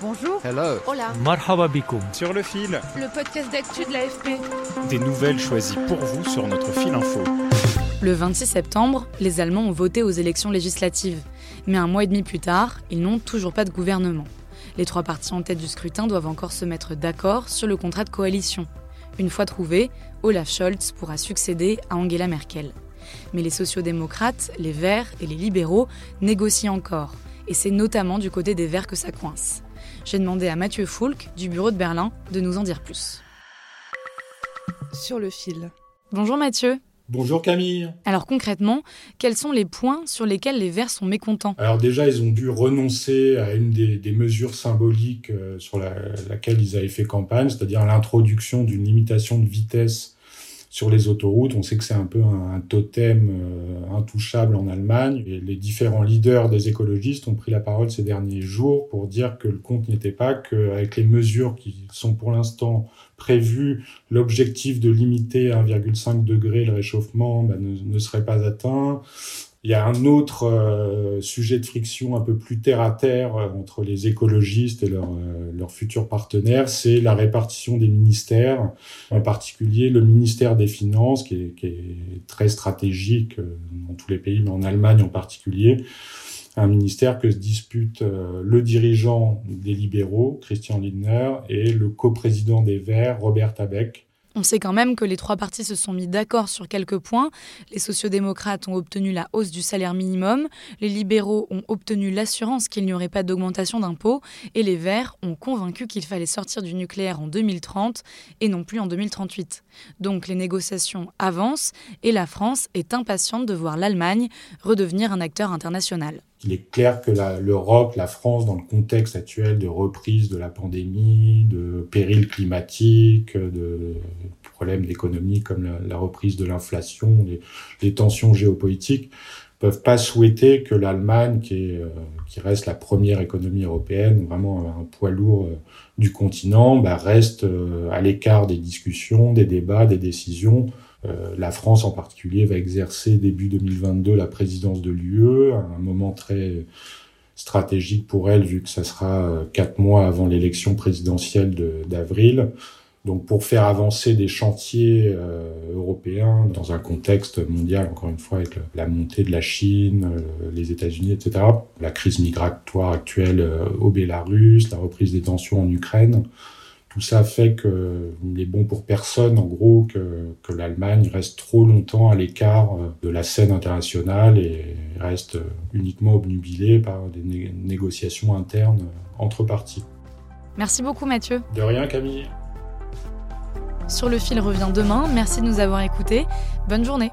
Bonjour. Hello. Hola. Marhaba bikoum. Sur le fil, Le podcast d'actu de l'AFP. des nouvelles choisies pour vous sur notre fil info. Le 26 septembre, les Allemands ont voté aux élections législatives. Mais un mois et demi plus tard, ils n'ont toujours pas de gouvernement. Les trois partis en tête du scrutin doivent encore se mettre d'accord sur le contrat de coalition. Une fois trouvé, Olaf Scholz pourra succéder à Angela Merkel. Mais les sociodémocrates, les Verts et les libéraux négocient encore. Et c'est notamment du côté des Verts que ça coince. J'ai demandé à Mathieu Foulk, du bureau de Berlin, de nous en dire plus. Sur le fil. Bonjour Mathieu. Bonjour Camille. Alors concrètement, quels sont les points sur lesquels les Verts sont mécontents? Alors déjà, ils ont dû renoncer à une des, des mesures symboliques euh, sur la, laquelle ils avaient fait campagne, c'est-à-dire l'introduction d'une limitation de vitesse sur les autoroutes. On sait que c'est un peu un, un totem euh, intouchable en Allemagne. Et les différents leaders des écologistes ont pris la parole ces derniers jours pour dire que le compte n'était pas qu'avec les mesures qui sont pour l'instant prévues, l'objectif de limiter à 1,5 degré le réchauffement bah, ne, ne serait pas atteint. Il y a un autre euh, sujet de friction un peu plus terre à terre euh, entre les écologistes et leurs euh, futurs partenaires, c'est la répartition des ministères, en particulier le ministère des Finances, qui est, qui très stratégique euh, dans tous les pays, mais en Allemagne en particulier. Un ministère que se disputent le dirigeant des libéraux, Christian Lindner, et le coprésident des Verts, Robert Habeck. On sait quand même que les trois partis se sont mis d'accord sur quelques points. Les sociodémocrates ont obtenu la hausse du salaire minimum, les libéraux ont obtenu l'assurance qu'il n'y aurait pas d'augmentation d'impôts, et les Verts ont convaincu qu'il fallait sortir du nucléaire en 2030 et non plus en 2038. Donc les négociations avancent et la France est impatiente de voir l'Allemagne redevenir un acteur international. Il est clair que l'Europe, la France, dans le contexte actuel de reprise de la pandémie, de péril climatique, de problèmes d'économie comme la, la reprise de l'inflation, les, les tensions géopolitiques, peuvent pas souhaiter que l'Allemagne, qui, est, euh, qui reste la première économie européenne, vraiment un poids lourd euh, du continent, bah, reste euh, à l'écart des discussions, des débats, des décisions. Euh, la France en particulier va exercer début 2022 la présidence de l'UE, un moment très stratégique pour elle vu que ça sera euh, quatre mois avant l'élection présidentielle de- d'avril. Donc pour faire avancer des chantiers euh, européens dans un contexte mondial, encore une fois, avec la montée de la Chine, les États-Unis, etc., la crise migratoire actuelle au Bélarus, la reprise des tensions en Ukraine, tout ça fait que il est bon pour personne, en gros, que, que l'Allemagne reste trop longtemps à l'écart euh, de la scène internationale et reste euh, uniquement obnubilée par des né- négociations internes euh, entre parties. Merci beaucoup Mathieu. De rien, Camille. Sur le fil revient demain. Merci de nous avoir écoutés. Bonne journée.